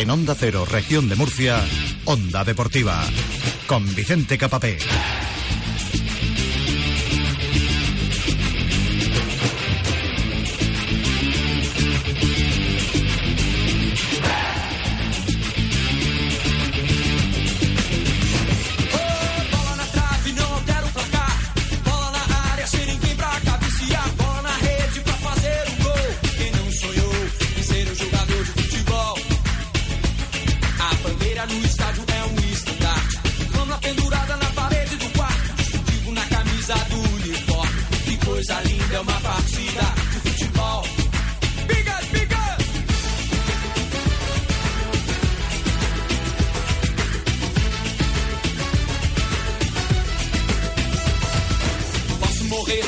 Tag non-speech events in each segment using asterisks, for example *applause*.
En Onda Cero, región de Murcia, Onda Deportiva, con Vicente Capapé.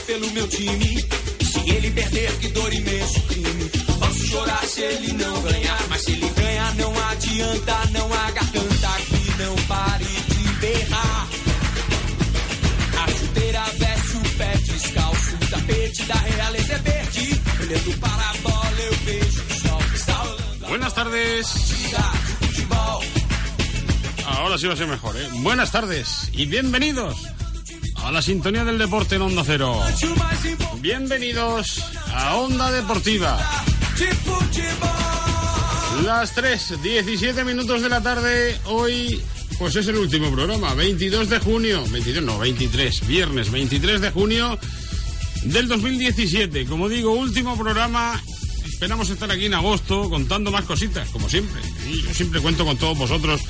Pelo meu time. Se ele perder, que dor imenso crime. Posso chorar se ele não ganhar. Mas se ele ganhar, não adianta. Não há garganta que não pare de berrar. A chuteira veste o pé descalço. O tapete da realeza é verde. Olhando para a bola, eu vejo o sol que está rolando. Buenas tardes. Ahora sí va a ser mejor, ¿eh? Buenas tardes y bienvenidos a la sintonía del deporte en Onda Cero. Bienvenidos a Onda Deportiva. Las 3, 17 minutos de la tarde. Hoy, pues es el último programa. 22 de junio. 22, no, 23. Viernes 23 de junio del 2017. Como digo, último programa. Esperamos estar aquí en agosto contando más cositas, como siempre. Y yo siempre cuento con todos vosotros,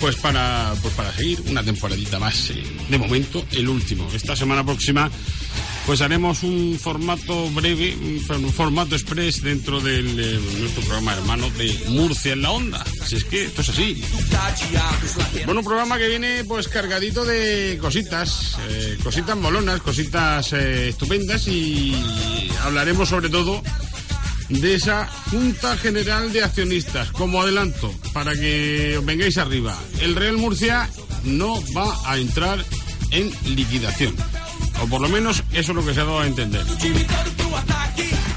pues para, pues para seguir una temporadita más. eh, De momento, el último. Esta semana próxima, pues haremos un formato breve, un for- un formato express dentro del eh, nuestro programa hermano de Murcia en la Onda. Así es que esto es así. Bueno, un programa que viene pues cargadito de cositas, eh, cositas molonas, cositas estupendas y hablaremos sobre todo de esa Junta General de Accionistas. Como adelanto, para que vengáis arriba, el Real Murcia no va a entrar en liquidación. O por lo menos eso es lo que se ha dado a entender.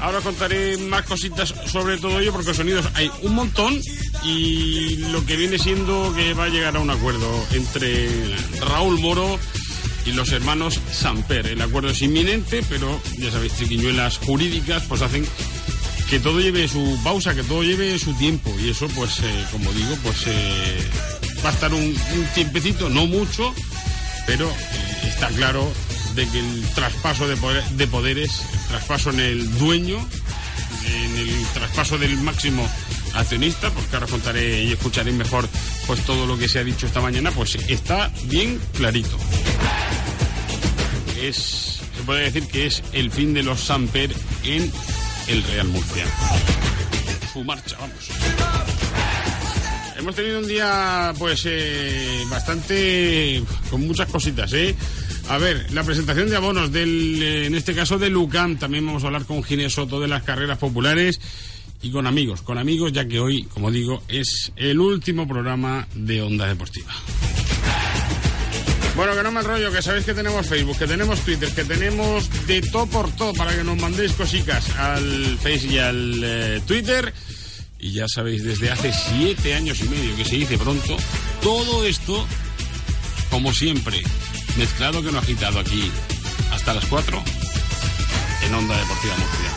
Ahora contaré más cositas sobre todo ello porque sonidos hay un montón y lo que viene siendo que va a llegar a un acuerdo entre Raúl Moro y los hermanos Samper. El acuerdo es inminente, pero ya sabéis, triquiñuelas jurídicas pues hacen que todo lleve su pausa, que todo lleve su tiempo y eso pues eh, como digo pues eh, va a estar un, tiempecito, no mucho, pero eh, está claro de que el traspaso de, poder- de poderes, el traspaso en el dueño, en el traspaso del máximo accionista, porque ahora contaré y escucharéis mejor pues todo lo que se ha dicho esta mañana, pues está bien clarito. Es, se puede decir que es el fin de los Samper en el Real Murcia. Su marcha, vamos. Hemos tenido un día, pues, eh, bastante. con muchas cositas, ¿eh? A ver, la presentación de abonos del, eh, en este caso de Lucam. También vamos a hablar con Ginés Soto de las carreras populares y con amigos, con amigos, ya que hoy, como digo, es el último programa de Onda Deportiva. Bueno, que no me enrollo, que sabéis que tenemos Facebook, que tenemos Twitter, que tenemos de todo por todo para que nos mandéis cositas al Face y al eh, Twitter. Y ya sabéis, desde hace siete años y medio, que se dice pronto, todo esto, como siempre, mezclado que no agitado aquí hasta las 4 en Onda Deportiva Murcia.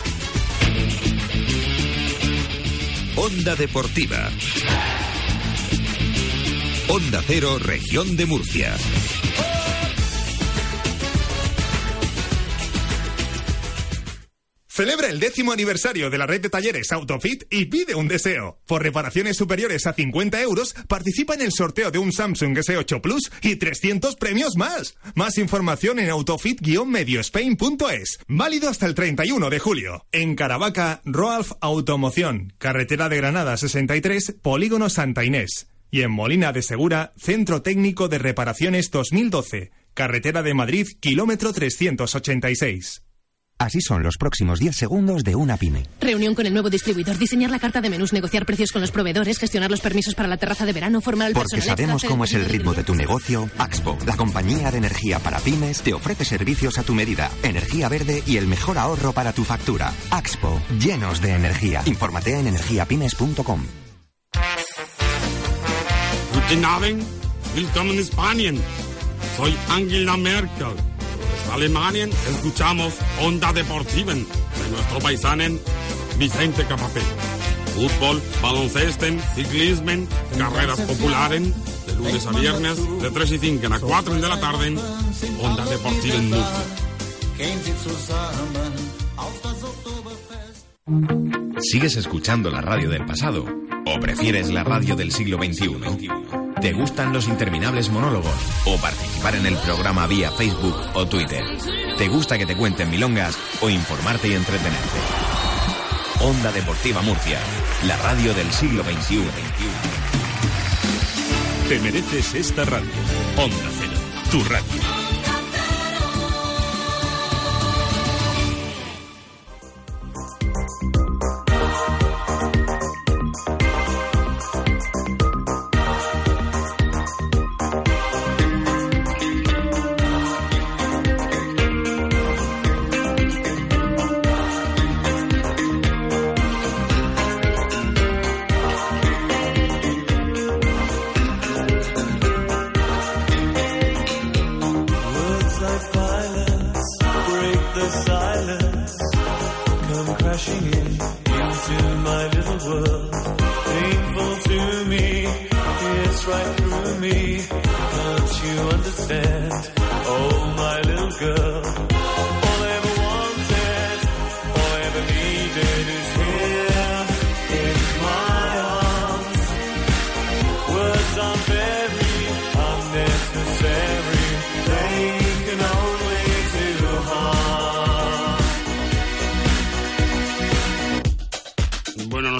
Onda Deportiva. Onda Cero, región de Murcia. Celebra el décimo aniversario de la red de talleres Autofit y pide un deseo. Por reparaciones superiores a 50 euros, participa en el sorteo de un Samsung S8 Plus y 300 premios más. Más información en autofit-mediospain.es. Válido hasta el 31 de julio. En Caravaca, Roalf Automoción, carretera de Granada 63, Polígono Santa Inés. Y en Molina de Segura, Centro Técnico de Reparaciones 2012, carretera de Madrid, kilómetro 386. Así son los próximos 10 segundos de una pyme. Reunión con el nuevo distribuidor, diseñar la carta de menús, negociar precios con los proveedores, gestionar los permisos para la terraza de verano, formar el Porque personal sabemos extra, cómo es el ritmo de tu negocio, Axpo, la compañía de energía para pymes, te ofrece servicios a tu medida, energía verde y el mejor ahorro para tu factura. Axpo, llenos de energía. Infórmate en energiapymes.com. Guten Abend, willkommen in Spanien. Soy Angela Merkel. Alemania escuchamos Onda Deportiva de nuestro paisanen Vicente Capapé. Fútbol, baloncesto, ciclismo, carreras populares, de lunes a viernes, de 3 y 5 a 4 de la tarde, Onda Deportiva en Murcia. ¿Sigues escuchando la radio del pasado? ¿O prefieres la radio del siglo XXI? ¿Te gustan los interminables monólogos? ¿O participar en el programa vía Facebook o Twitter? ¿Te gusta que te cuenten milongas? ¿O informarte y entretenerte? Onda Deportiva Murcia, la radio del siglo XXI. Te mereces esta radio. Onda Cero, tu radio. Crashing in into my little world. Painful to me, it's right through me. Don't you understand? Oh, my little girl.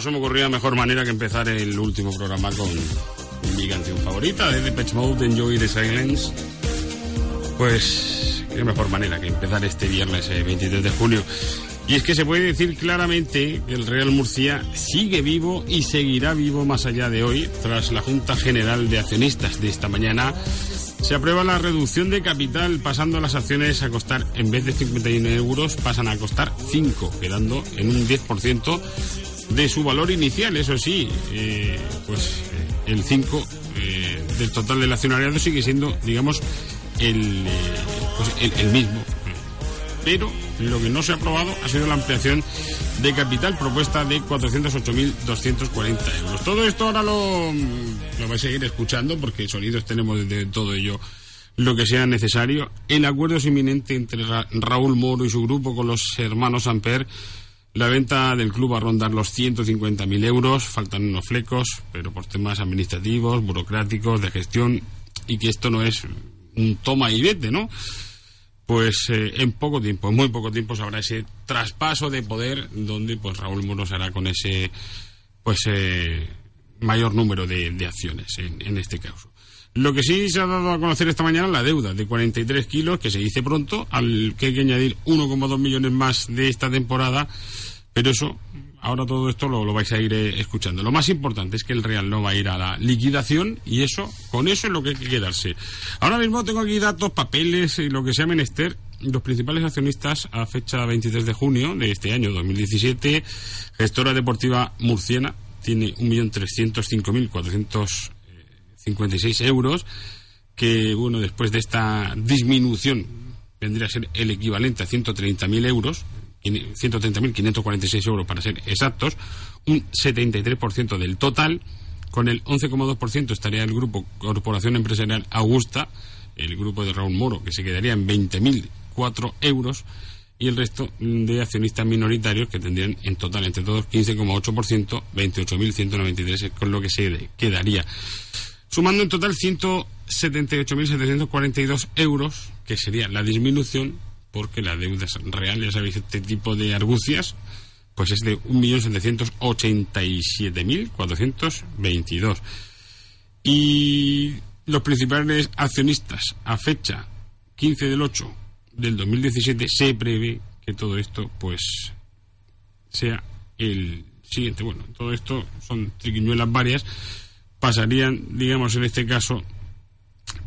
Se me ocurría mejor manera que empezar el último programa con mi canción favorita de Depeche Mode, Enjoy the Silence. Pues qué mejor manera que empezar este viernes eh, 23 de julio. Y es que se puede decir claramente que el Real Murcia sigue vivo y seguirá vivo más allá de hoy, tras la Junta General de Accionistas de esta mañana. Se aprueba la reducción de capital, pasando las acciones a costar, en vez de 51 euros, pasan a costar 5, quedando en un 10% de su valor inicial. Eso sí, eh, pues eh, el 5 eh, del total del accionariado sigue siendo, digamos, el, pues, el, el mismo. Pero lo que no se ha aprobado ha sido la ampliación de capital propuesta de 408.240 euros. Todo esto ahora lo, lo vais a seguir escuchando porque sonidos tenemos de todo ello lo que sea necesario. El acuerdo es inminente entre Ra- Raúl Moro y su grupo con los hermanos Amper. La venta del club va a rondar los 150.000 euros. Faltan unos flecos, pero por temas administrativos, burocráticos, de gestión, y que esto no es un toma y vete, ¿no? Pues eh, en poco tiempo, en muy poco tiempo, habrá ese traspaso de poder donde pues Raúl Moro será con ese pues eh, mayor número de, de acciones en, en este caso. Lo que sí se ha dado a conocer esta mañana la deuda de 43 kilos, que se dice pronto, al que hay que añadir 1,2 millones más de esta temporada, pero eso, ahora todo esto lo, vais a ir eh, escuchando. Lo más importante es que el Real no va a ir a la liquidación y eso, con eso es lo que hay que quedarse. Ahora mismo tengo aquí datos, papeles y lo que sea menester. Los principales accionistas a fecha 23 de junio de este año 2017, gestora deportiva murciana, tiene 1.305.456 euros, que bueno, después de esta disminución vendría a ser el equivalente a 130.000 euros, 130.546 euros para ser exactos, un 73% del total, con el 11,2% estaría el grupo Corporación Empresarial Augusta, el grupo de Raúl Moro, que se quedaría en 20.004 euros, y el resto de accionistas minoritarios que tendrían en total entre todos 15,8%, 28.193 es con lo que se quedaría. Sumando en total 178.742 euros, que sería la disminución, porque la deuda real, ya este tipo de argucias, pues es de 1.787.422. Y los principales accionistas a fecha 15 del 8 del 2017 se prevé que todo esto pues sea el siguiente. Bueno, todo esto son triquiñuelas varias. Pasarían, digamos, en este caso,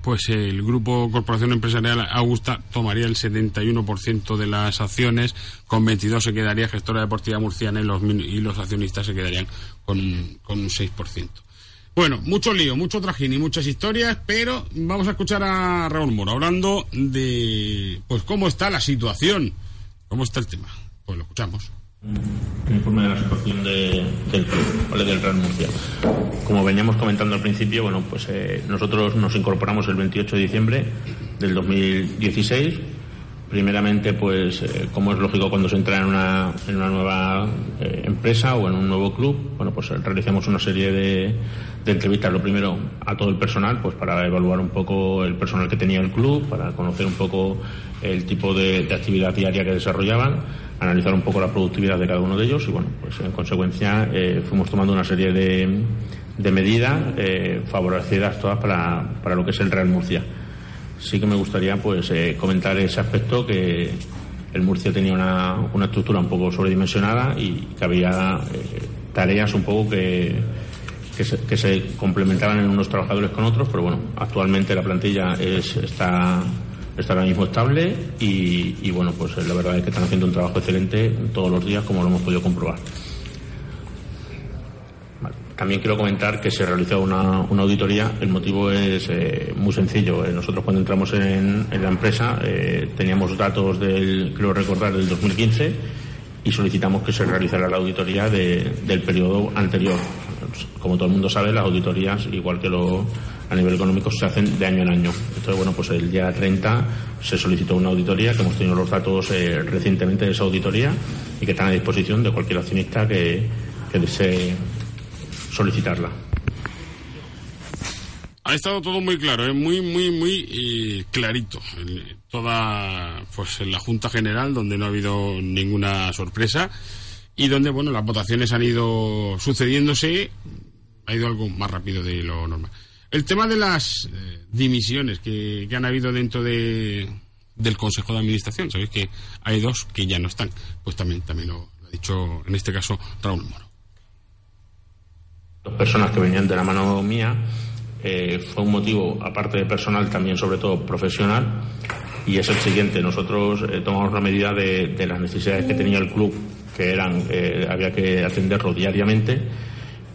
pues el Grupo Corporación Empresarial Augusta tomaría el 71% de las acciones, con 22 se quedaría Gestora Deportiva Murciana y los, y los accionistas se quedarían con, con un 6%. Bueno, mucho lío, mucho trajín y muchas historias, pero vamos a escuchar a Raúl Moro hablando de pues cómo está la situación, cómo está el tema. Pues lo escuchamos. Un informe de la situación de- del club, ¿vale? del Real Murcia. Como veníamos comentando al principio, bueno, pues eh, nosotros nos incorporamos el 28 de diciembre del 2016. Primeramente, pues eh, como es lógico cuando se entra en una, en una nueva eh, empresa o en un nuevo club, bueno, pues realizamos una serie de, de entrevistas. Lo primero a todo el personal, pues para evaluar un poco el personal que tenía el club, para conocer un poco el tipo de, actividad diaria que desarrollaban, analizar un poco la productividad de cada uno de ellos y bueno, pues en consecuencia eh, fuimos tomando una serie de, de medidas eh, favorecidas todas para, para lo que es el Real Murcia. Sí que me gustaría pues eh, comentar ese aspecto que el Murcia tenía una, una estructura un poco sobredimensionada y que había eh, tareas un poco que, que, se, que se complementaban en unos trabajadores con otros, pero bueno, actualmente la plantilla es, está, está ahora mismo estable y, bueno, pues la verdad es que están haciendo un trabajo excelente todos los días como lo hemos podido comprobar. También quiero comentar que se realizó una, una auditoría. El motivo es eh, muy sencillo. Eh, nosotros cuando entramos en, en la empresa eh, teníamos datos del, creo recordar, del 2015 y solicitamos que se realizara la auditoría de- del periodo anterior. Como todo el mundo sabe, las auditorías, igual que lo, a nivel económico, se hacen de año en año. Entonces, bueno, pues el día 30 se solicitó una auditoría, que hemos tenido los datos eh, recientemente de esa auditoría y que están a disposición de cualquier accionista que, desee solicitarla. Ha estado todo muy claro, es muy, muy, muy eh, clarito. El- toda, pues en la Junta General, donde no ha habido ninguna sorpresa y donde, bueno, las votaciones han ido sucediéndose, ha ido algo más rápido de lo normal. El tema de las eh, dimisiones que, que han habido dentro de, del Consejo de Administración, sabéis que hay dos que ya no están, pues también, también lo, lo ha dicho en este caso Raúl Moro. dos personas que venían de la mano mía. eh, fue un motivo, aparte de personal, también sobre todo profesional. Y es el siguiente. Nosotros eh, tomamos la medida de, de las necesidades que tenía el club, que eran, eh, había que atenderlo diariamente.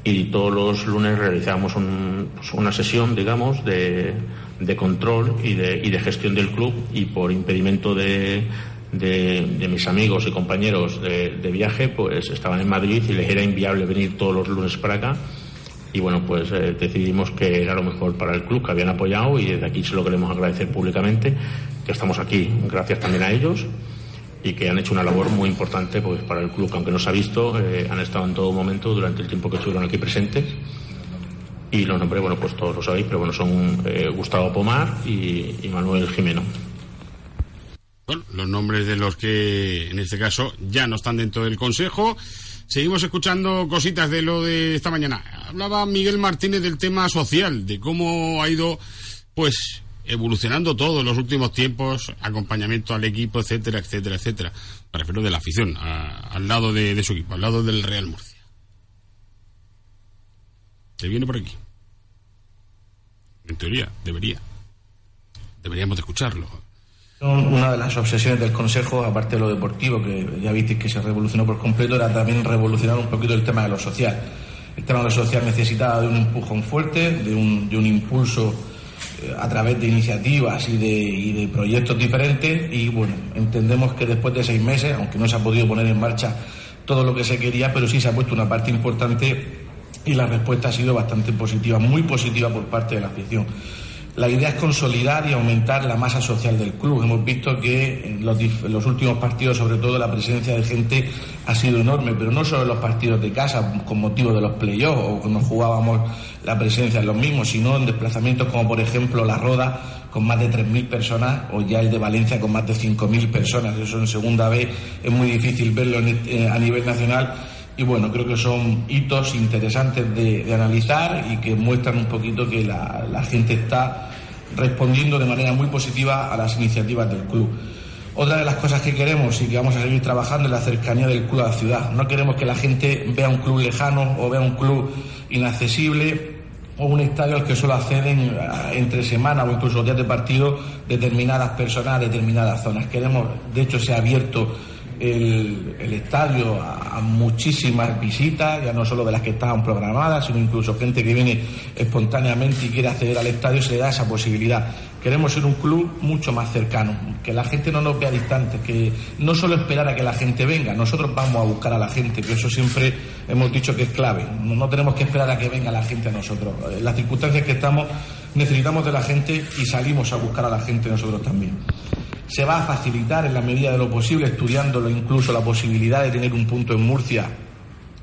Y todos los lunes realizábamos un- pues, una sesión, digamos, de, de control y de, y de gestión del club. Y por impedimento de, de, mis amigos y compañeros de, de viaje, pues estaban en Madrid y les era inviable venir todos los lunes para acá. Y bueno, pues eh, decidimos que era lo mejor para el club, que habían apoyado y desde aquí se lo queremos agradecer públicamente, que estamos aquí gracias también a ellos y que han hecho una labor muy importante pues para el club, que aunque no se ha visto, eh, han estado en todo momento durante el tiempo que estuvieron aquí presentes. Y los nombré, bueno, pues todos lo sabéis, pero bueno, son eh, Gustavo Pomar y Manuel Jimeno. Bueno, los nombres de los que en este caso ya no están dentro del Consejo. Seguimos escuchando cositas de lo de esta mañana. Hablaba Miguel Martínez del tema social, de cómo ha ido, pues, evolucionando todo en los últimos tiempos, acompañamiento al equipo, etcétera, etcétera, etcétera. Me refiero de la afición, al lado de, su equipo, al lado del Real Murcia. Se viene por aquí. En teoría, debería. Deberíamos de escucharlo. Una de las obsesiones del Consejo, aparte de lo deportivo, que ya visteis que se revolucionó por completo, era también revolucionar un poquito el tema de lo social. El tema de lo social necesitaba de un empujón fuerte, de un, de un impulso a través de iniciativas y de, proyectos diferentes y bueno, entendemos que después de seis meses, aunque no se ha podido poner en marcha todo lo que se quería, pero sí se ha puesto una parte importante y la respuesta ha sido bastante positiva, muy positiva por parte de la afición. La idea es consolidar y aumentar la masa social del club. Hemos visto que en los, últimos partidos, sobre todo, la presencia de gente ha sido enorme, pero no solo en los partidos de casa, con motivo de los playoffs o cuando jugábamos la presencia en los mismos, sino en desplazamientos como, por ejemplo, la Roda con más de 3.000 personas o ya el de Valencia con más de 5.000 personas. Eso en segunda vez es muy difícil verlo este- eh, a nivel nacional y bueno, creo que son hitos interesantes de, analizar y que muestran un poquito que la, la gente está respondiendo de manera muy positiva a las iniciativas del club. Otra de las cosas que queremos y que vamos a seguir trabajando es la cercanía del club a la ciudad. No queremos que la gente vea un club lejano o vea un club inaccesible o un estadio al que solo acceden eh, entre semana o incluso días de partido determinadas personas determinadas zonas. Queremos, de hecho, se ha abierto el, estadio a, muchísimas visitas, ya no solo de las que estaban programadas, sino incluso gente que viene espontáneamente y quiere acceder al estadio, se le da esa posibilidad. Queremos ser un club mucho más cercano, que la gente no nos vea distantes, que no solo esperar a que la gente venga, nosotros vamos a buscar a la gente, que eso siempre hemos dicho que es clave. No, no tenemos que esperar a que venga la gente a nosotros. En las circunstancias que estamos, necesitamos de la gente y salimos a buscar a la gente nosotros también. Se va a facilitar en la medida de lo posible, estudiándolo incluso la posibilidad de tener un punto en Murcia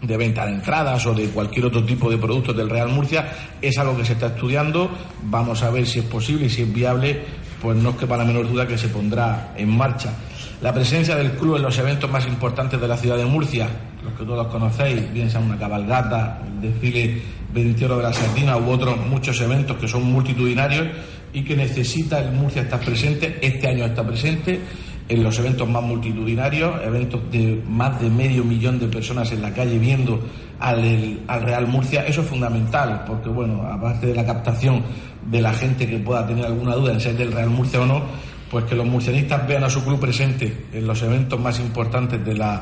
de venta de entradas o de cualquier otro tipo de productos del Real Murcia. Es algo que se está estudiando. Vamos a ver si es posible y si es viable, pues no es que para menor duda que se pondrá en marcha. La presencia del club en los eventos más importantes de la ciudad de Murcia, los que todos conocéis, bien sea una cabalgata, el desfile 20 horas de la sardina u otros muchos eventos que son multitudinarios y que necesita el Murcia estar presente. Este año está presente en los eventos más multitudinarios, eventos de más de medio millón de personas en la calle viendo al, al Real Murcia. Eso es fundamental, porque bueno, aparte de la captación de la gente que pueda tener alguna duda en ser del Real Murcia o no, pues que los murcianistas vean a su club presente en los eventos más importantes de la,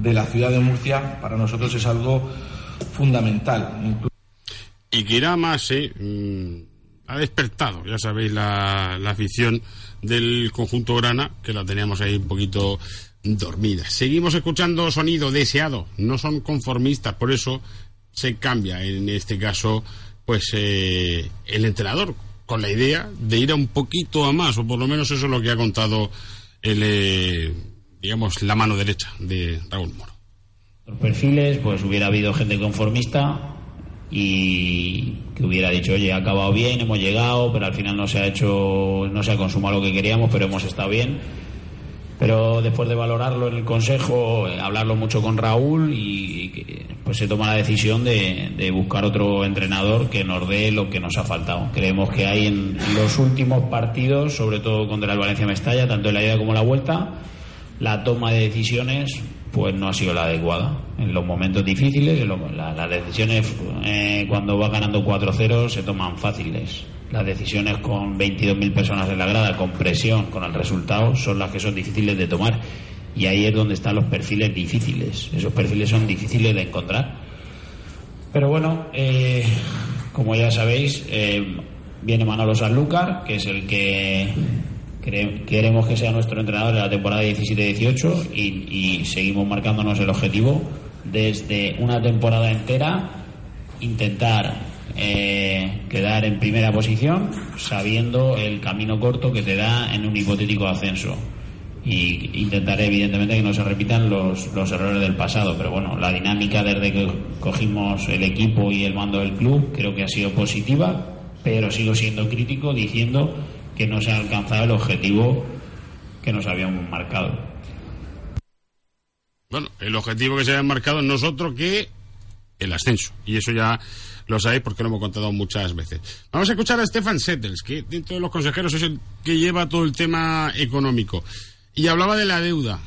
de la ciudad de Murcia, para nosotros es algo fundamental. Y que irá más, ¿eh? Ha despertado, ya sabéis, la, la afición del conjunto Grana, que la teníamos ahí un poquito dormida. Seguimos escuchando sonido deseado, no son conformistas, por eso se cambia en este caso, pues eh, el entrenador, con la idea de ir a un poquito a más, o por lo menos eso es lo que ha contado el, eh, digamos, la mano derecha de Raúl Moro. Los perfiles, pues hubiera habido gente conformista y que hubiera dicho, oye, ha acabado bien, hemos llegado, pero al final no se ha hecho, no se ha consumado lo que queríamos, pero hemos estado bien. Pero después de valorarlo en el consejo, eh, hablarlo mucho con Raúl y, pues se toma la decisión de, de buscar otro entrenador que nos dé lo que nos ha faltado. Creemos que hay en los últimos partidos, sobre todo contra el Valencia Mestalla, tanto en la ida como en la vuelta, la toma de decisiones pues no ha sido la adecuada. En los momentos difíciles, las decisiones eh, cuando va ganando 4-0 se toman fáciles. Las decisiones con 22.000 personas en la grada, con presión, con el resultado, son las que son difíciles de tomar. Y ahí es donde están los perfiles difíciles. Esos perfiles son difíciles de encontrar. Pero bueno, eh, como ya sabéis, eh, viene Manolo Sanlúcar, que es el que queremos que sea nuestro entrenador en la temporada 17-18 y, y seguimos marcándonos el objetivo desde una temporada entera intentar eh, quedar en primera posición sabiendo el camino corto que te da en un hipotético ascenso. Y intentaré evidentemente que no se repitan los, los errores del pasado pero bueno la dinámica desde que cogimos el equipo y el mando del club creo que ha sido positiva pero sigo siendo crítico diciendo que no se ha alcanzado el objetivo que nos habíamos marcado Bueno, el objetivo que se había marcado nosotros que el ascenso. Y eso ya lo sabéis porque lo hemos contado muchas veces. Vamos a escuchar a Stefan Settles, que dentro de los consejeros es el que lleva todo el tema económico. Y hablaba de la deuda.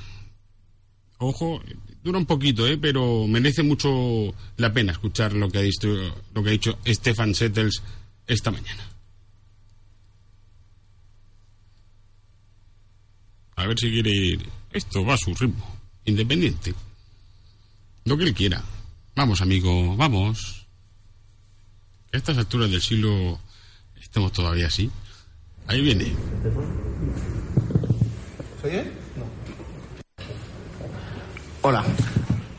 Ojo, dura un poquito, ¿eh? pero merece mucho la pena escuchar lo que ha dicho, lo que ha dicho Stefan Settles esta mañana. A ver si quiere ir. Esto va a su ritmo, independiente. Lo que él quiera. Vamos, amigo, vamos. A estas alturas del siglo estamos todavía así. Ahí viene. ¿Se oye? Hola.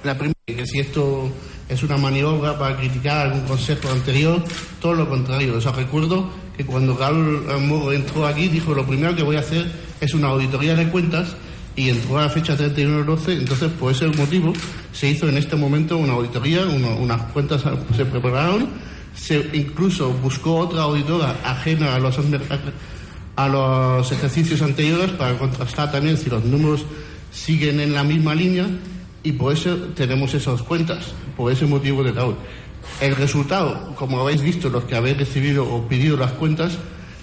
La primera, que si esto es una maniobra para criticar algún consejo anterior, todo lo contrario. Os recuerdo que cuando Raúl Moro entró aquí dijo lo primero que voy a hacer es una auditoría de cuentas y entró a la fecha 31 del 12, entonces por ese motivo se hizo en este momento una auditoría, unas cuentas se prepararon, se incluso buscó otra auditora ajena a los, a los ejercicios anteriores para contrastar también si los números siguen en la misma línea y por eso tenemos esas cuentas, por ese motivo de Raúl. El resultado, como habéis visto, los que habéis recibido o pedido las cuentas,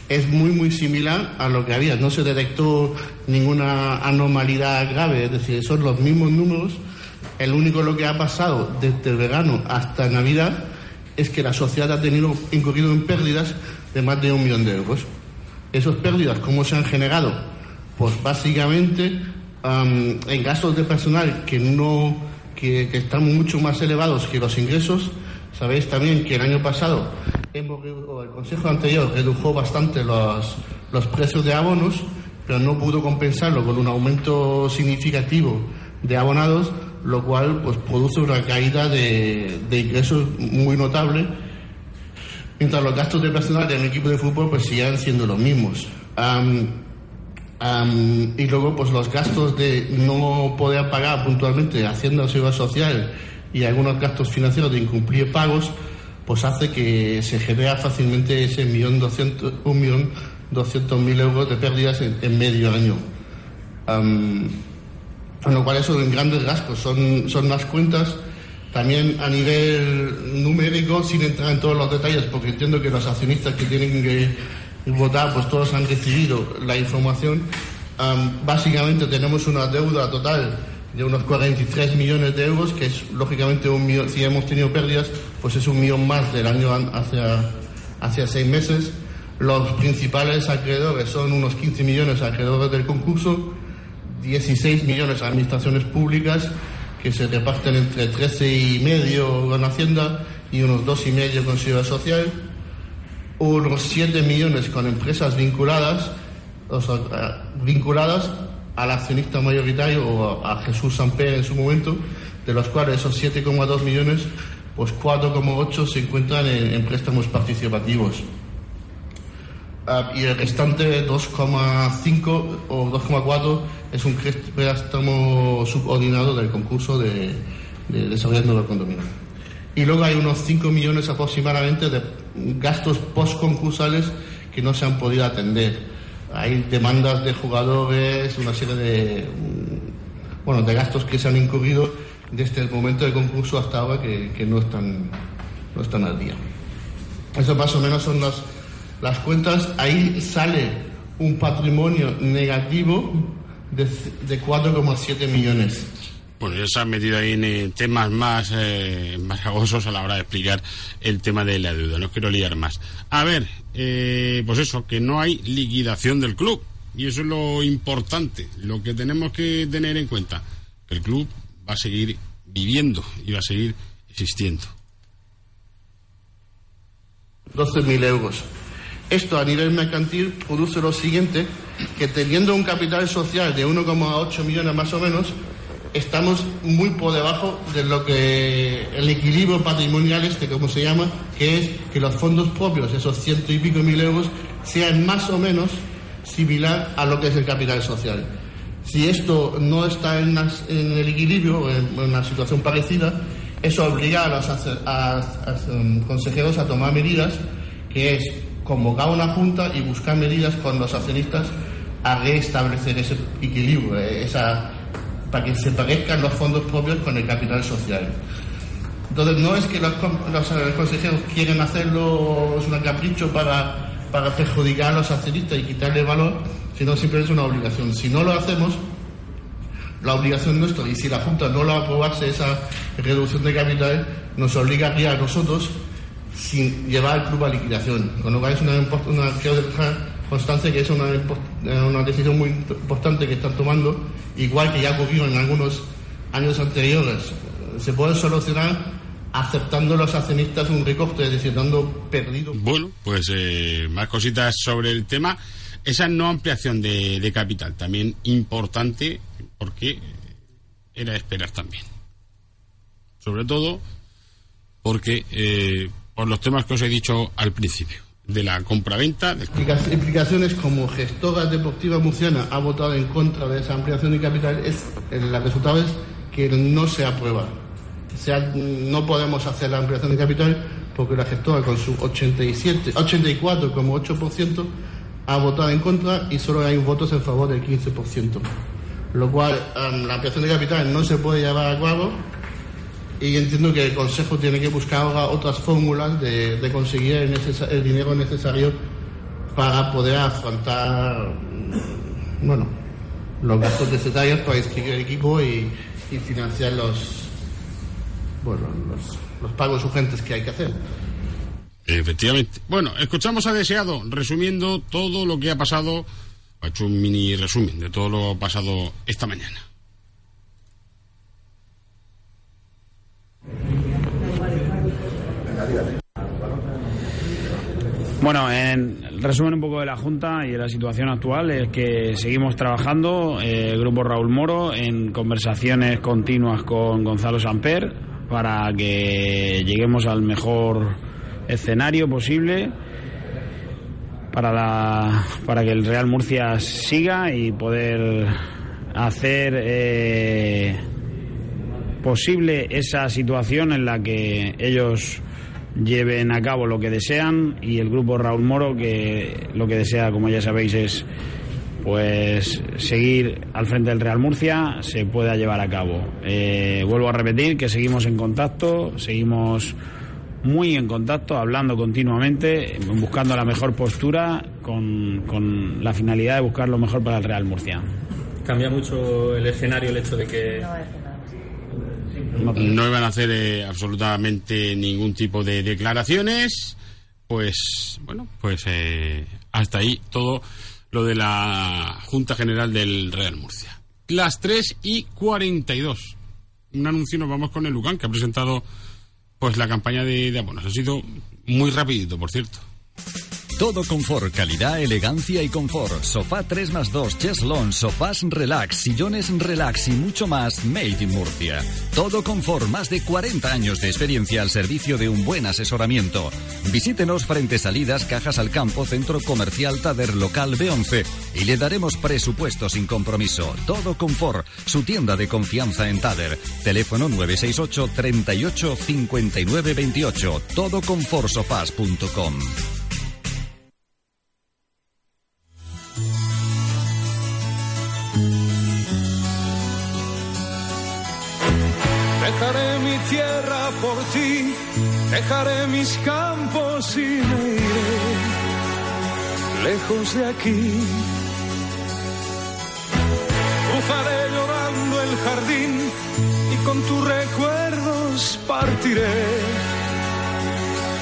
es muy, muy similar a lo que había. No se detectó ninguna anormalidad grave, es decir, son los mismos números. El único lo que ha pasado desde el verano hasta Navidad es que la sociedad ha tenido incurrido en pérdidas de más de un millón de euros. Esas pérdidas, ¿cómo se han generado? Pues básicamente am, en gastos de personal que no que, que están mucho más elevados que los ingresos. Sabéis también que el año pasado hemos, el Consejo anterior redujo bastante los, los precios de abonos, pero no pudo compensarlo con un aumento significativo de abonados, lo cual pues produce una caída de, de ingresos muy notable mientras los gastos de personal del equipo de fútbol pues sigan siendo los mismos. Am, am, y luego pues los gastos de no poder pagar puntualmente Hacienda o Seguridad Social y algunos gastos financieros de incumplir pagos pues hace que se genera fácilmente ese millón doscientos, un millón doscientos mil euros de pérdidas en, medio año. Con lo cual eso en grandes rasgos son, son las cuentas. También a nivel numérico, sin entrar en todos los detalles, porque entiendo que los accionistas que tienen que votar, pues todos han recibido la información. Am, básicamente tenemos una deuda total de unos 43 millones de euros, que es lógicamente un millón, si hemos tenido pérdidas, pues es un millón más del año hacia, hacia seis meses. Los principales acreedores son unos 15 millones acreedores del concurso, 16 millones a administraciones públicas que se reparten entre 13 y medio con Hacienda y unos dos y medio con Seguridad Social, unos 7 millones con empresas vinculadas, o sea, vinculadas al accionista mayoritario o a, Jesús Samper en su momento, de los cuales esos 7,2 millones, pues 4,8 se encuentran en, préstamos participativos. Ah, y el restante 2,5 o 2,4 es un préstamo subordinado del concurso de, de desarrollo del condominio. Y luego hay unos 5 millones aproximadamente de gastos postconcursales que no se han podido atender. Hay demandas de jugadores, una serie de, mm, bueno, de gastos que se han incurrido desde el momento del concurso hasta ahora que, no, están, no están al día. Eso más o menos son las, las cuentas. Ahí sale un patrimonio negativo de, de 4,7 millones. Ya se han metido ahí en eh, temas más, eh, más agosos a la hora de explicar el tema de la deuda. No quiero liar más. A ver, eh, pues eso, que no hay liquidación del club. Y eso es lo importante, lo que tenemos que tener en cuenta. Que el club va a seguir viviendo y va a seguir existiendo. 12.000 euros. Esto a nivel mercantil produce lo siguiente, que teniendo un capital social de 1,8 millones más o menos, estamos muy por debajo de lo que el equilibrio patrimonial este, como se llama, que es que los fondos propios, esos ciento y pico mil euros, sean más o menos similar a lo que es el capital social. Si esto no está en, las- en el equilibrio, en, una situación parecida, eso obliga a los a- a- um, consejeros a tomar medidas, que es convocar una junta y buscar medidas con los accionistas a restablecer ese equilibrio, eh, esa, para que se parezcan los fondos propios con el capital social. Entonces, no es que los, los, eh, consejeros quieren hacerlo, es un capricho para, para perjudicar a los accionistas y quitarle valor, sino simplemente es una obligación. Si no lo hacemos, la obligación nuestra, y si la Junta no lo aprobase esa reducción de capital, nos obligaría a nosotros sin llevar al club a liquidación. Con lo cual es una, una quiero constancia que es una, eh, una decisión muy imp- importante que están tomando, igual que ya ocurrió en algunos años anteriores. Se puede solucionar aceptando los accionistas un recorte, es decir, dando perdido. Bueno, pues eh, más cositas sobre el tema. Esa no ampliación de, capital, también importante, porque era de esperar también. Sobre todo porque, eh, por los temas que os he dicho al principio, de la compraventa. Implicaciones como gestora deportiva murciana ha votado en contra de esa ampliación de capital, es, el resultado es que no se aprueba. Sea, no podemos hacer la ampliación de capital porque la gestora con su 87, 84,8% ha votado en contra y solo hay votos en favor del 15%. Lo cual, em, la ampliación de capital no se puede llevar a cabo y entiendo que el Consejo tiene que buscar otras fórmulas de, conseguir el, dinero necesario para poder afrontar mm, bueno, los gastos necesarios para inscribir el equipo y, y financiar los, bueno, los, los pagos urgentes que hay que hacer. Efectivamente. Bueno, escuchamos a Deseado resumiendo todo lo que ha pasado. Ha hecho un mini resumen de todo lo pasado esta mañana. Bueno, en resumen un poco de la Junta y de la situación actual es que seguimos trabajando, eh, el Grupo Raúl Moro, en conversaciones continuas con Gonzalo Samper para que lleguemos al mejor escenario posible para, la, para que el Real Murcia siga y poder hacer eh, posible esa situación en la que ellos lleven a cabo lo que desean y el grupo Raúl Moro que lo que desea como ya sabéis es pues seguir al frente del Real Murcia se pueda llevar a cabo. Eh, vuelvo a repetir que seguimos en contacto seguimos muy en contacto hablando continuamente buscando la mejor postura con, con la finalidad de buscar lo mejor para el Real Murcia. Cambia mucho el escenario el hecho de que No iban a hacer eh, absolutamente ningún tipo de declaraciones. Pues, bueno, pues eh, hasta ahí todo lo de la Junta General del Real Murcia. Las 3 y 42. Un anuncio, nos vamos con el Lucan, que ha presentado pues la campaña de, de abonos. Ha sido muy rapidito, por cierto. Todo confort, calidad, elegancia y confort. Sofá 3 más 2, cheslón, sofás relax, sillones relax y mucho más made in Murcia. Todo confort, más de 40 años de experiencia al servicio de un buen asesoramiento. Visítenos frente salidas, cajas al campo, centro comercial Tader local B11 y le daremos presupuesto sin compromiso. Todo confort, su tienda de confianza en Tader. Teléfono 968 38 59 28. Todoconfortsofás.com. tierra por ti, dejaré mis campos y me iré lejos de aquí. Cruzaré llorando el jardín y con tus recuerdos partiré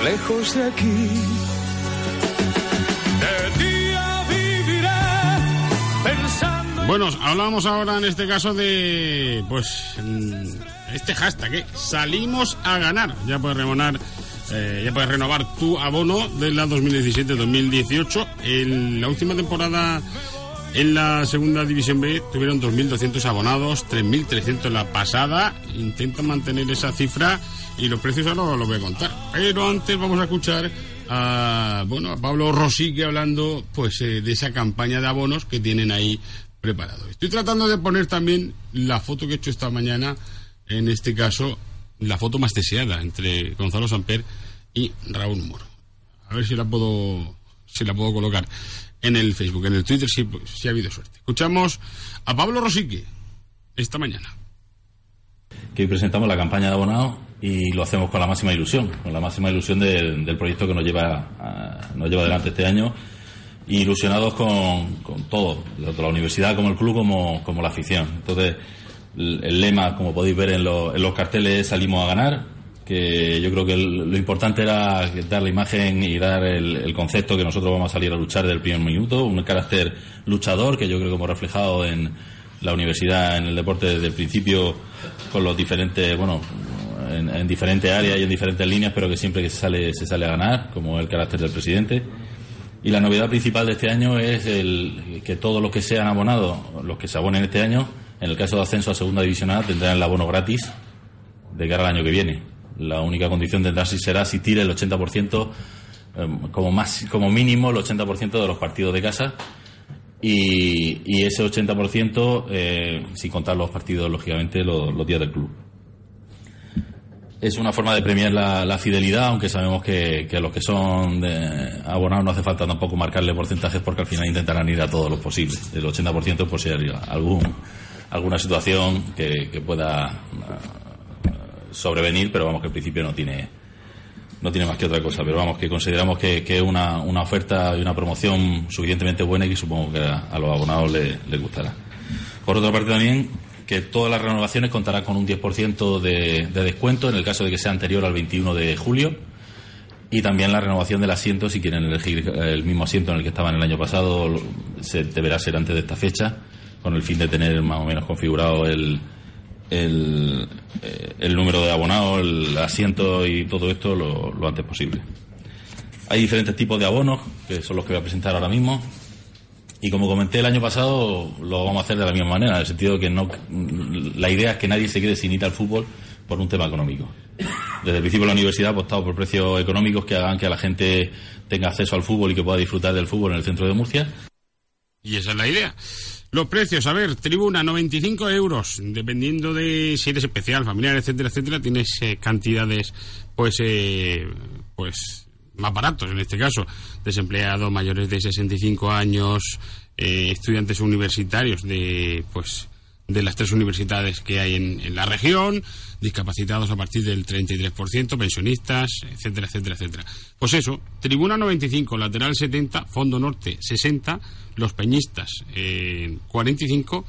lejos de aquí. De día viviré pensando. Bueno, hablábamos ahora en este caso de, pues, mm, este hashtag, ¿eh? salimos a ganar. Ya puedes renovar, eh, ya puedes renovar tu abono de la 2017-2018. En la última temporada en la segunda división B tuvieron 2.200 abonados, 3.300 la pasada. Intentan mantener esa cifra y los precios ahora los voy a contar. Pero antes vamos a escuchar a, bueno, a Pablo Rosique hablando pues eh, de esa campaña de abonos que tienen ahí preparado. Estoy tratando de poner también la foto que he hecho esta mañana, en este caso, la foto más deseada entre Gonzalo Samper y Raúl Moro. A ver si la puedo, si la puedo colocar en el Facebook, en el Twitter, si, si ha habido suerte. Escuchamos a Pablo Rosique esta mañana. que hoy presentamos la campaña de abonados y lo hacemos con la máxima ilusión, con la máxima ilusión del, del proyecto que nos lleva, a- nos lleva adelante este año ilusionados con, con todo, tanto la universidad como el club como, como la afición. Entonces, el, lema, como podéis ver en, lo- en los carteles, es salimos a ganar, que yo creo que lo importante era dar la imagen y dar el, concepto que nosotros vamos a salir a luchar del primer minuto, un carácter luchador que yo creo que hemos reflejado en la universidad, en el deporte desde el principio, con los diferentes, bueno, en, en diferentes áreas y en diferentes líneas, pero que siempre que se sale, se sale a ganar, como el carácter del presidente. Y la novedad principal de este año es el, que todos los que sean abonados, los que se abonen este año, en el caso de ascenso a segunda división A, tendrán el abono gratis de cara al año que viene. La única condición tendrá si será asistir el 80% em, como, más, como mínimo el 80% de los partidos de casa y, y ese 80% eh, sin contar los partidos, lógicamente, los, días del club. Es una forma de premiar la, fidelidad, aunque sabemos que, que a los que son abonados no hace falta tampoco marcarle porcentajes porque al final intentarán ir a todos los posibles. El 80% por si hay algún, alguna situación que, pueda eh, sobrevenir, pero vamos que al principio no tiene, no tiene más que otra cosa. Pero vamos, que consideramos que, es una, una oferta y una promoción suficientemente buena y que supongo que a, los abonados les, gustará. Por otra parte también, que todas las renovaciones contarán con un 10% de, de descuento en el caso de que sea anterior al 21 de julio. Y también la renovación del asiento, si quieren elegir el mismo asiento en el que estaban el año pasado, se deberá ser antes de esta fecha, con el fin de tener más o menos configurado el, el, eh, el número de abonados, el asiento y todo esto lo, lo antes posible. Hay diferentes tipos de abonos, que son los que voy a presentar ahora mismo. Y como comenté el año pasado, lo vamos a hacer de la misma manera, en el sentido que no, la idea es que nadie se quede sin ir al fútbol por un tema económico. Desde el principio la universidad ha apostado por precios económicos que hagan que la gente tenga acceso al fútbol y que pueda disfrutar del fútbol en el centro de Murcia. Y esa es la idea. Los precios, a ver, tribuna 95 euros, dependiendo de si eres especial, familiar, etcétera, etcétera, tienes eh, cantidades, pues, eh, pues, más baratos en este caso. Desempleados mayores de 65 años, eh, estudiantes universitarios de, pues, de las tres universidades que hay en, en la región, discapacitados a partir del 33%, pensionistas, etcétera, etcétera, etcétera. Pues eso, tribuna 95, lateral 70, fondo norte 60, los peñistas eh, 45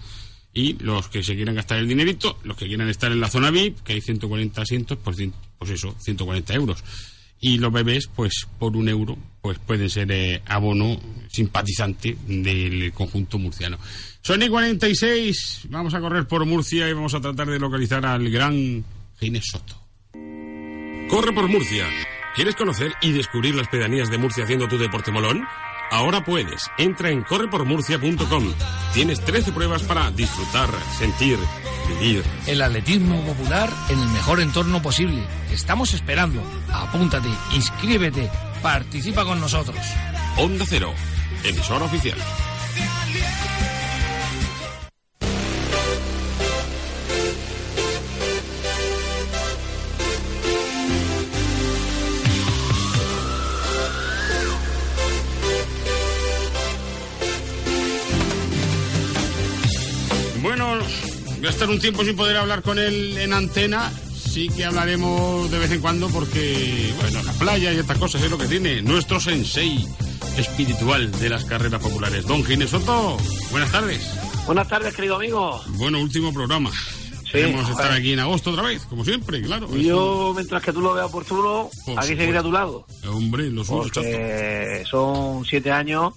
y los que se quieran gastar el dinerito, los que quieran estar en la zona VIP, que hay 140 asientos, pues, pues eso, 140 euros. Y los bebés, pues por un euro, pues pueden ser eh, abono simpatizante del conjunto murciano. Sony 46, vamos a correr por Murcia y vamos a tratar de localizar al gran Ginés Soto. Corre por Murcia. ¿Quieres conocer y descubrir las pedanías de Murcia haciendo tu deporte molón? Ahora puedes. Entra en correpormurcia.com. Tienes 13 pruebas para disfrutar, sentir, vivir. El atletismo popular en el mejor entorno posible. Te estamos esperando. Apúntate, inscríbete, participa con nosotros. Onda Cero, emisora oficial. Estar un tiempo sin poder hablar con él en antena. Sí que hablaremos de vez en cuando porque, bueno, la playa y estas cosas es lo que tiene nuestro sensei espiritual de las carreras populares. Don Ginés Soto, buenas tardes. Buenas tardes, querido amigo. Bueno, último programa. Queremos estar joder. aquí en agosto otra vez, como siempre, claro. Yo, mientras que tú lo veas oportuno, Por aquí seguiré a tu lado. Hombre, los. Porque son siete años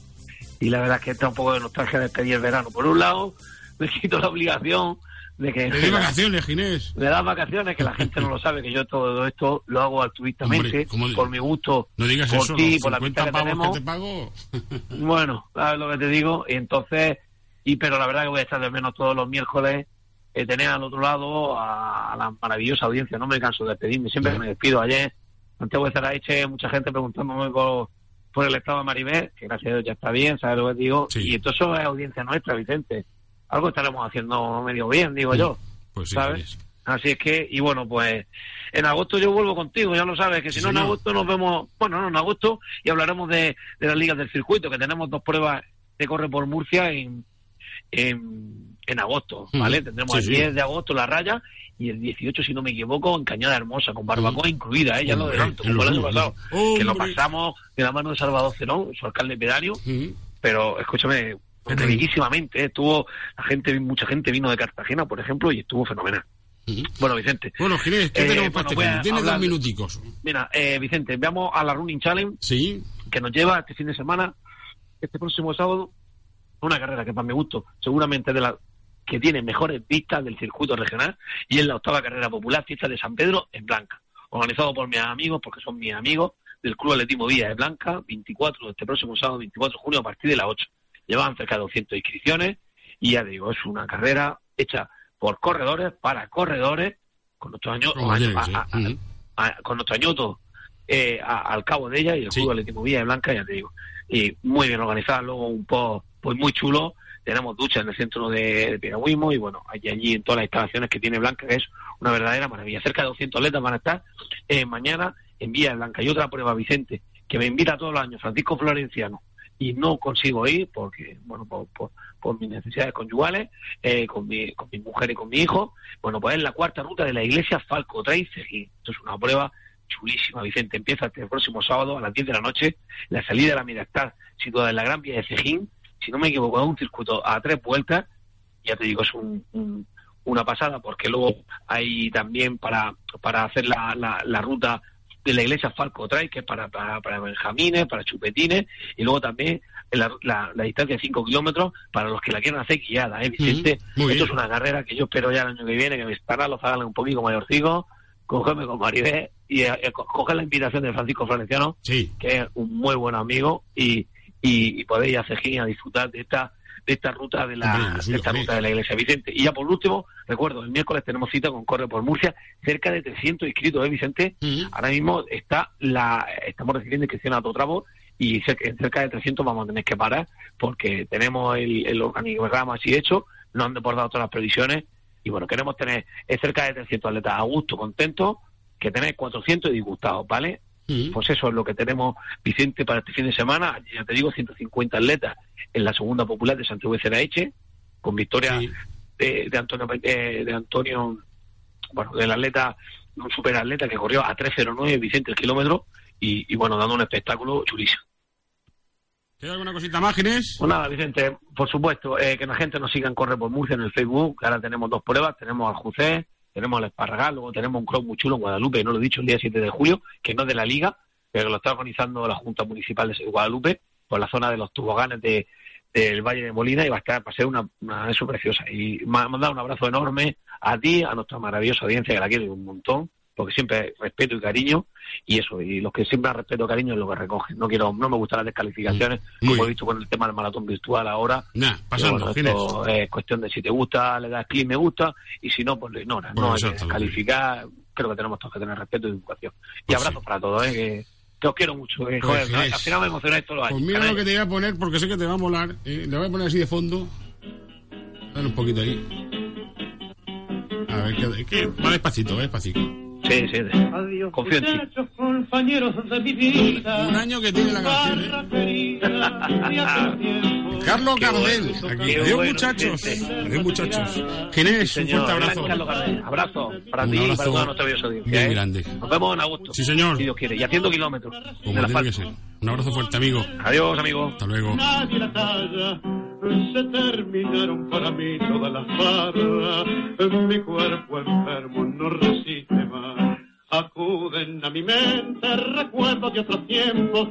y la verdad es que está un poco de nostalgia de despedir el verano. Por un lado, *laughs* me quito la obligación de que... Di vacaciones, Ginés. Me das vacaciones, que la gente no lo sabe, que yo todo esto lo hago altruistamente, Hombre, ¿cómo di- por mi gusto, No digas por eso, ti, por la 50 amistad que tenemos. que te pago. *laughs* Bueno, sabes lo que te digo. Y entonces, y pero la verdad que voy a estar de menos todos los miércoles. eh, tener al otro lado a, a la maravillosa audiencia. No me canso de despedirme, siempre me despido. Ayer, Santiago de Zaraeche, mucha gente preguntándome por, por el estado de Maribel, que gracias a Dios ya está bien, ¿sabes lo que te digo? Y eso es audiencia nuestra, Vicente. Algo estaremos haciendo medio bien, digo yo. Pues sí, ¿sabes? Así es que, y bueno, pues en agosto yo vuelvo contigo, ya lo sabes, que si Sí, no en agosto nos vemos, bueno, no en agosto, y hablaremos de, de las ligas del circuito, que tenemos dos pruebas de corre por Murcia en, en, en agosto, ¿vale? Ujú. Tendremos Sí, el sí. 10 de agosto la raya y el 18, si no me equivoco, en Cañada Hermosa, con barbacoa incluida, ¿eh? Ya lo adelanto, como el año pasado, que lo pasamos de la mano de Salvador Cerón, su alcalde pedáneo, pero escúchame, riquísimamente, ¿eh? estuvo la gente, mucha gente vino de Cartagena, por ejemplo, y estuvo fenomenal. Bueno, Vicente. Bueno, Ginés, ¿qué Eh, tenemos para este? Tienes hablar- dos minuticos. Mira, eh, Vicente, veamos a la Running Challenge. Sí. Que nos lleva este fin de semana, este próximo sábado, una carrera que para mi gusto, seguramente de la que tiene mejores vistas del circuito regional y es la octava carrera popular, fiesta de San Pedro en Blanca, organizado por mis amigos, porque son mis amigos del Club Atletismo Villa de Blanca, 24, este próximo sábado, 24 de junio, a partir de las 8. Llevan cerca de 200 inscripciones y ya digo, es una carrera hecha por corredores, para corredores, con nuestros años, a- con nuestro añoto eh, a- al cabo de ella y el Club Atlético Villa de Blanca, ya te digo. Y muy bien organizada, luego un post pues muy chulo. Tenemos duchas en el centro de, de piragüismo y bueno, allí, allí en todas las instalaciones que tiene Blanca, que es una verdadera maravilla. Cerca de 200 atletas van a estar eh, mañana en Villa Blanca. Y otra prueba, Vicente, que me invita todos los años, Francisco Florenciano, y no consigo ir porque, bueno, por, por, mis necesidades conyugales, eh, con, mi, con mi mujer y con mi hijo. Bueno, pues es la cuarta ruta de la iglesia Falco Trail Cejín. Esto es una prueba chulísima, Vicente. Empieza este próximo sábado a las 10 de la noche. La salida de la mira está situada en la Gran Vía de Cejín. Si no me equivoco, es un circuito a tres vueltas. Ya te digo, es un- un- una pasada porque luego hay también para, para hacer la, la ruta de la iglesia Falco Trail, que es para, para, para benjamines, para chupetines, y luego también la, la, la distancia de 5 kilómetros para los que la quieran hacer guiada, ¿eh, Vicente? Mm, Esto es una carrera que yo espero ya el año que viene, que mis paralos hagan un poquito mayorcitos, cogerme con Maribel y eh, eh, co- coger la invitación de Francisco Florenciano, que es un muy buen amigo, y, y, y podéis hacer a disfrutar de esta de esta ruta de la, Hombre, de esta ruta de la iglesia Vicente. Y ya por último, recuerdo, el miércoles tenemos cita con Corre por Murcia, cerca de 300 inscritos, ¿eh, Vicente? Ahora mismo está la estamos recibiendo inscripción a Totravo y cerca, en cerca de 300 vamos a tener que parar porque tenemos el, el organigrama así hecho, nos han deportado todas las previsiones y bueno, queremos tener eh, cerca de 300 atletas a gusto, contentos, que tenéis 400 y disgustados, ¿vale? Pues eso es lo que tenemos, Vicente, para este fin de semana. Ya te digo, 150 atletas en la segunda popular de Santiago de Ceraeche, con victoria de, de Antonio, eh, de Antonio, bueno, del atleta, un superatleta que corrió a 3.09 Vicente el kilómetro y, y bueno, dando un espectáculo chulísimo. ¿Queda alguna cosita más, Ginés? Pues nada, Vicente, por supuesto, eh, que la gente nos siga en Corre por Murcia en el Facebook, que ahora tenemos dos pruebas, tenemos al Jucé, tenemos al Esparragal, luego tenemos un cross muy chulo en Guadalupe, no lo he dicho, el día 7 de julio, que no es de la Liga, pero que lo está organizando la Junta Municipal de Guadalupe, por la zona de los toboganes de, del Valle de Molina, y va a estar, va a ser una, una preciosa. Y ma- mandar un abrazo enorme a ti, a nuestra maravillosa audiencia, que la quiero un montón, porque siempre respeto y cariño, y eso, y los que siempre respeto y cariño es lo que recogen. No quiero, no me gustan las descalificaciones, como he visto con el tema del maratón virtual ahora. Nah, pasando, bueno, esto es cuestión de si te gusta, le das clic, me gusta, y si no, pues lo ignoras. Bueno, no hay que descalificar, creo que tenemos todos que tener respeto y educación. Y abrazos para todos, ¿eh? que, que os quiero mucho. que, Pues, joder, al final me emocionáis todos los Pues años. mira lo que te voy a poner, porque sé que te va a molar. eh, le voy a poner así de fondo. Dale un poquito ahí. A ver, que, que va despacito, va despacito. Sí, sí. Adiós, Confío en ti. compañeros de mi vida. Un año que tiene la canción, ¿eh? Carlos Gardel, aquí. Adiós, bueno, muchachos. Adiós, muchachos. Ginés, un Señor, fuerte abrazo. Carlos Gardel, Abrazo para Un ti y para toda nuestra bella audiencia. bien ¿eh? grande. Nos vemos en agosto. Sí, señor. Si Dios quiere. Y haciendo kilómetros. Como tiene que ser. Un abrazo fuerte, amigo. Adiós, amigo. Hasta luego. Nadie la talla, se terminaron para mí todas las farras. Mi cuerpo enfermo no resiste más. Acuden a mi mente recuerdos de otros tiempos,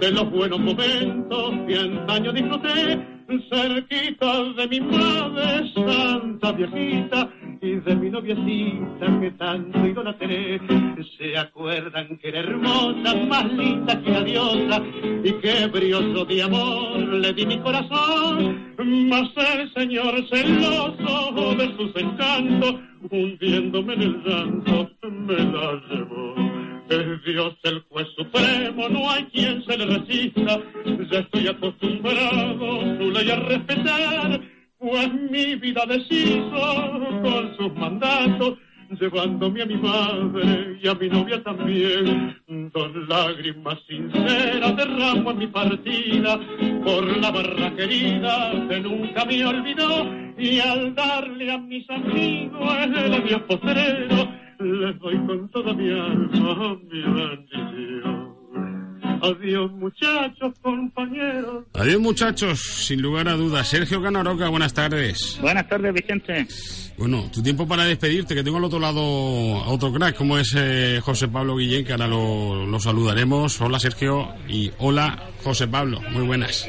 de los buenos momentos que antaño disfruté, cerquita de mi madre santa viejita de mi noviecita que tanto idolatré. Se acuerdan que era hermosa, más linda que la diosa, y que brioso de amor le di mi corazón. Mas el señor celoso de sus encantos, hundiéndome en el llanto, me la llevó. Es Dios el juez supremo, no hay quien se le resista. Ya estoy acostumbrado su ley a respetar, pues mi vida deshizo con sus mandatos, llevándome a mi madre y a mi novia también. Dos lágrimas sinceras derramo en mi partida por la barra querida que nunca me olvidó y al darle a mis amigos el adiós postrero les doy con toda mi alma mi bendición. Adiós muchachos, compañeros. Adiós, muchachos. Sin lugar a dudas. Sergio Canaroca, buenas tardes. Buenas tardes, Vicente. Bueno, tu tiempo para despedirte, que tengo al otro lado a otro crack, como es eh, José Pablo Guillén, que ahora lo, lo saludaremos. Hola, Sergio. Y hola, José Pablo. Muy buenas.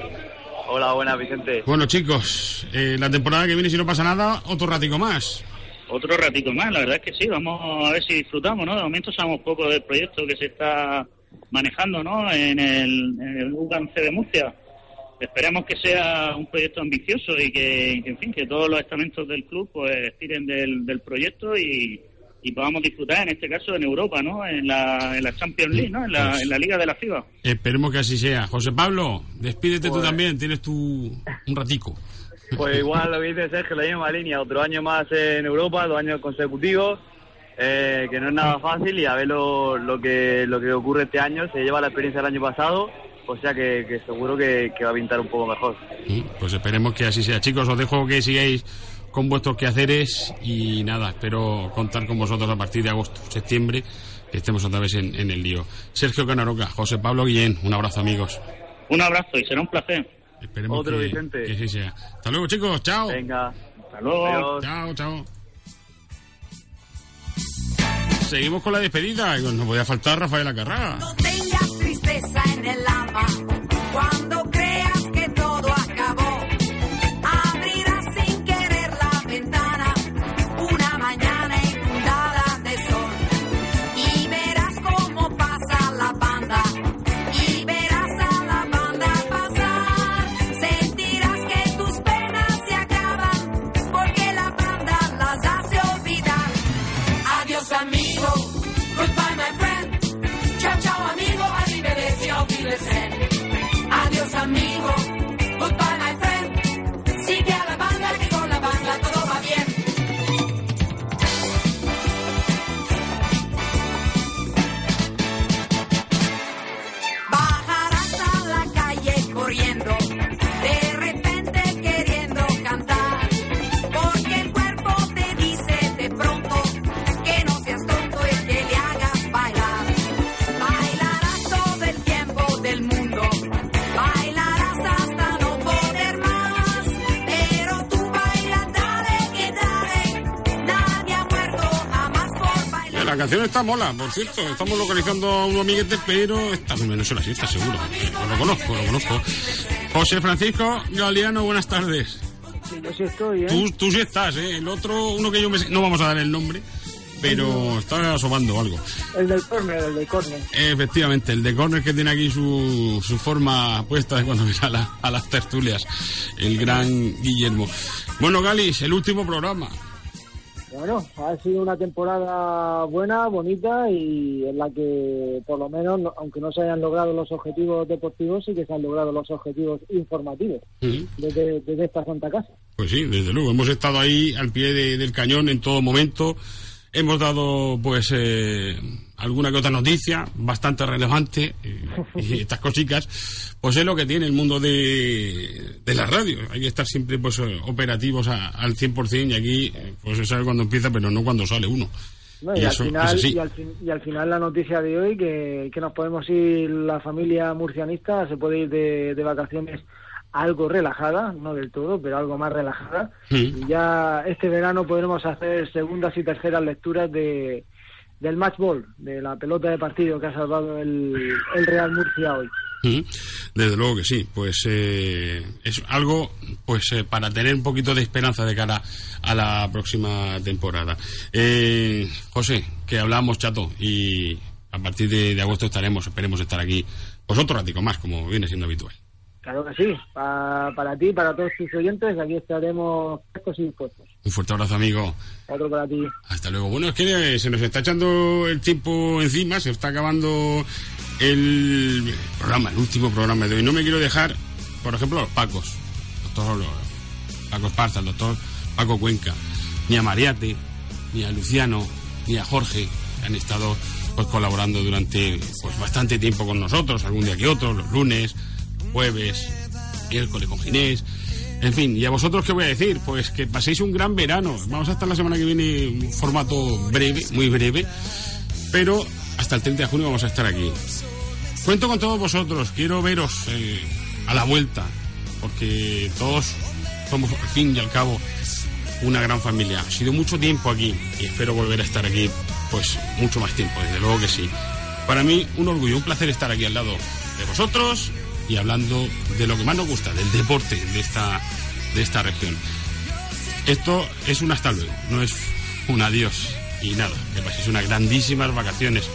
Hola, buenas, Vicente. Bueno, chicos, eh, la temporada que viene, si no pasa nada, otro ratico más. Otro ratico más, la verdad es que sí, vamos a ver si disfrutamos, ¿no? De momento sabemos poco del proyecto que se está manejando, ¿no? En el, en el UCAM C de Murcia. Esperemos que sea un proyecto ambicioso y que, que, en fin, que todos los estamentos del club pues tiren del, del proyecto y, y podamos disfrutar, en este caso en Europa, ¿no? En la, en la Champions League, ¿no? En la, Pues- en la Liga de la FIBA. Esperemos que así sea. José Pablo, despídete tú Pues- también, tienes tu un ratico. Pues igual lo que dice Sergio, la misma línea, otro año más en Europa, dos años consecutivos, eh, que no es nada fácil y a ver lo, lo que lo que ocurre este año, se lleva la experiencia del año pasado, o sea que, que seguro que, que va a pintar un poco mejor. Pues esperemos que así sea. Chicos, os dejo que sigáis con vuestros quehaceres y nada, espero contar con vosotros a partir de agosto, septiembre, que estemos otra vez en, en el lío. Sergio Canaroca, José Pablo Guillén, un abrazo amigos. Un abrazo y será un placer. Esperemos Otro, que, Vicente. que así sea. Hasta luego chicos, chao. Venga, hasta luego. Chao, chao. Seguimos con la despedida. No podía faltar Rafael Acarrá. Canción está mola, por cierto. Estamos localizando a un amiguete, pero está muy menos siesta, seguro. Lo conozco, lo conozco. José Francisco Galeano, buenas tardes. Sí, yo sí estoy, ¿eh? Tú, tú sí estás, ¿eh? El otro, uno que yo me... No vamos a dar el nombre, pero está asomando algo. El del córner, el del córner. Efectivamente, el de Corner que tiene aquí su, su forma puesta de cuando *laughs* viene a, la- a las tertulias, el gran Guillermo. Bueno, Galis, el último programa. Bueno, ha sido una temporada buena, bonita y en la que, por lo menos, no- aunque no se hayan logrado los objetivos deportivos, sí que se han logrado los objetivos informativos desde, desde esta Santa Casa. Pues sí, desde luego, hemos estado ahí al pie de- del cañón en todo momento. Hemos dado, pues, eh, alguna que otra noticia bastante relevante. eh, y *laughs* estas cositas, pues es lo que tiene el mundo de, de la radio. Hay que estar siempre, pues, operativos a- al 100% y aquí, pues, se sabe cuándo empieza, pero no cuando sale uno. ¿no? Y Y, al eso final, y, al fin- y al final la noticia de hoy que, que nos podemos ir, la familia murcianista se puede ir de, de vacaciones algo relajada, no del todo, pero algo más relajada. Y ya este verano podremos hacer segundas y terceras lecturas de del match ball, de la pelota de partido que ha salvado el, el Real Murcia hoy. Desde luego que sí, pues eh, es algo pues eh, para tener un poquito de esperanza de cara a la próxima temporada. Eh, José, que hablamos chato y a partir de, de agosto estaremos, esperemos estar aquí pues otro ratico más, como viene siendo habitual. Claro que sí, Pa- para ti, para todos tus oyentes, aquí estaremos frescos y dispuestos. Un fuerte abrazo, amigo. Otro para ti. Hasta luego. Bueno, es que se nos está echando el tiempo encima, se está acabando el programa, el último programa de hoy. No me quiero dejar, por ejemplo, a los Pacos, doctor Paco Esparza, el doctor Paco Cuenca, ni a Mariate, ni a Luciano, ni a Jorge, que han estado pues colaborando durante pues bastante tiempo con nosotros, algún día que otro, los lunes, jueves, miércoles con Ginés. En fin, ¿y a vosotros qué voy a decir? Pues que paséis un gran verano. Vamos a estar la semana que viene en un formato breve, muy breve, pero hasta el 30 de junio vamos a estar aquí. Cuento con todos vosotros, quiero veros eh, a la vuelta, porque todos somos al fin y al cabo una gran familia. Ha sido mucho tiempo aquí y espero volver a estar aquí, pues mucho más tiempo, desde luego que sí. Para mí, un orgullo, un placer estar aquí al lado de vosotros y hablando de lo que más nos gusta, del deporte de esta, de esta región. Esto es un hasta luego, no es un adiós. Y nada, que paséis unas grandísimas vacaciones.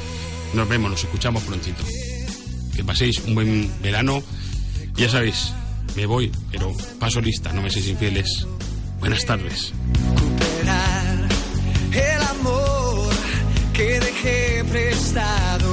Nos vemos, nos escuchamos prontito. Que paséis un buen verano. Ya sabéis, me voy, pero paso lista, no me seáis infieles. Buenas tardes. El amor que dejé prestado.